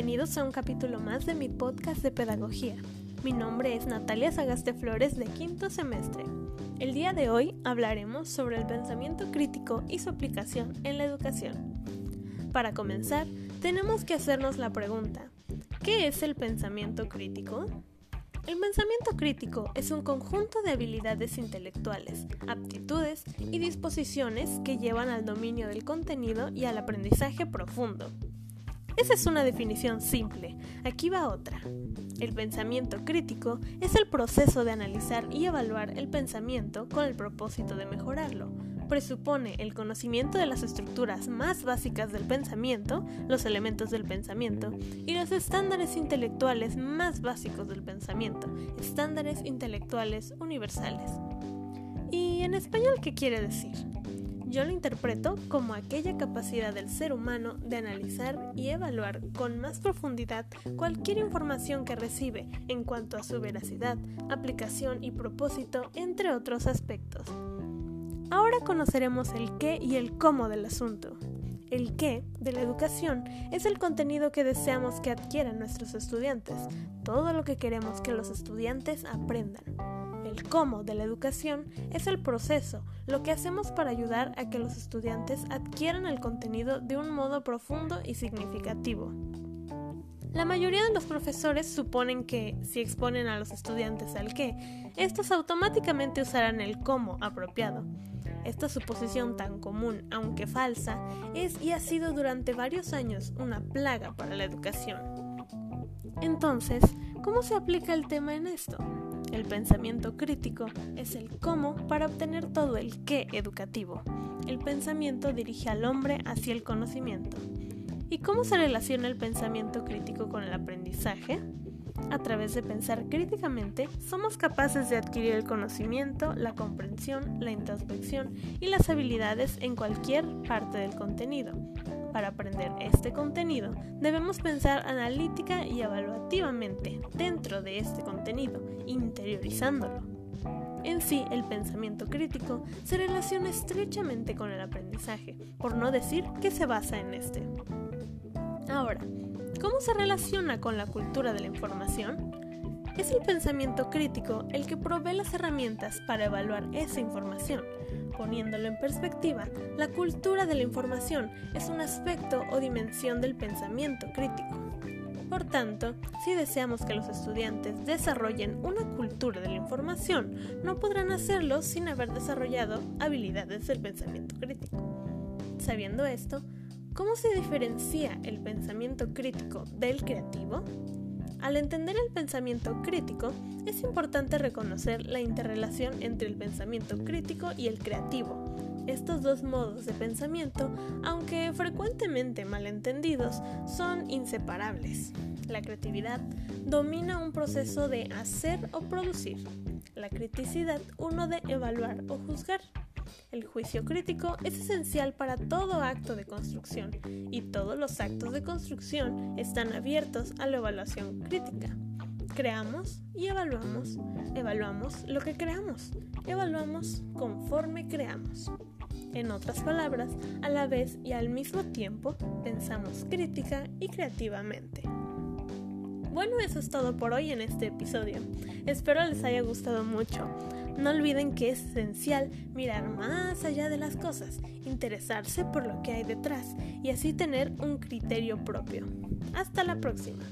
bienvenidos a un capítulo más de mi podcast de pedagogía. Mi nombre es Natalia Sagaste Flores de quinto semestre. El día de hoy hablaremos sobre el pensamiento crítico y su aplicación en la educación. Para comenzar, tenemos que hacernos la pregunta, ¿qué es el pensamiento crítico? El pensamiento crítico es un conjunto de habilidades intelectuales, aptitudes y disposiciones que llevan al dominio del contenido y al aprendizaje profundo. Esa es una definición simple. Aquí va otra. El pensamiento crítico es el proceso de analizar y evaluar el pensamiento con el propósito de mejorarlo. Presupone el conocimiento de las estructuras más básicas del pensamiento, los elementos del pensamiento, y los estándares intelectuales más básicos del pensamiento, estándares intelectuales universales. ¿Y en español qué quiere decir? Yo lo interpreto como aquella capacidad del ser humano de analizar y evaluar con más profundidad cualquier información que recibe en cuanto a su veracidad, aplicación y propósito, entre otros aspectos. Ahora conoceremos el qué y el cómo del asunto. El qué de la educación es el contenido que deseamos que adquieran nuestros estudiantes, todo lo que queremos que los estudiantes aprendan. El cómo de la educación es el proceso, lo que hacemos para ayudar a que los estudiantes adquieran el contenido de un modo profundo y significativo. La mayoría de los profesores suponen que, si exponen a los estudiantes al qué, estos automáticamente usarán el cómo apropiado. Esta suposición tan común, aunque falsa, es y ha sido durante varios años una plaga para la educación. Entonces, ¿cómo se aplica el tema en esto? El pensamiento crítico es el cómo para obtener todo el qué educativo. El pensamiento dirige al hombre hacia el conocimiento. ¿Y cómo se relaciona el pensamiento crítico con el aprendizaje? A través de pensar críticamente, somos capaces de adquirir el conocimiento, la comprensión, la introspección y las habilidades en cualquier parte del contenido, para aprender este contenido, debemos pensar analítica y evaluativamente dentro de este contenido, interiorizándolo. En sí, el pensamiento crítico se relaciona estrechamente con el aprendizaje, por no decir que se basa en este. Ahora, ¿cómo se relaciona con la cultura de la información? Es el pensamiento crítico el que provee las herramientas para evaluar esa información. Poniéndolo en perspectiva, la cultura de la información es un aspecto o dimensión del pensamiento crítico. Por tanto, si deseamos que los estudiantes desarrollen una cultura de la información, no podrán hacerlo sin haber desarrollado habilidades del pensamiento crítico. Sabiendo esto, ¿cómo se diferencia el pensamiento crítico del creativo? Al entender el pensamiento crítico, es importante reconocer la interrelación entre el pensamiento crítico y el creativo. Estos dos modos de pensamiento, aunque frecuentemente malentendidos, son inseparables. La creatividad domina un proceso de hacer o producir, la criticidad uno de evaluar o juzgar. El juicio crítico es esencial para todo acto de construcción y todos los actos de construcción están abiertos a la evaluación crítica. Creamos y evaluamos. Evaluamos lo que creamos. Evaluamos conforme creamos. En otras palabras, a la vez y al mismo tiempo, pensamos crítica y creativamente. Bueno, eso es todo por hoy en este episodio. Espero les haya gustado mucho. No olviden que es esencial mirar más allá de las cosas, interesarse por lo que hay detrás y así tener un criterio propio. Hasta la próxima.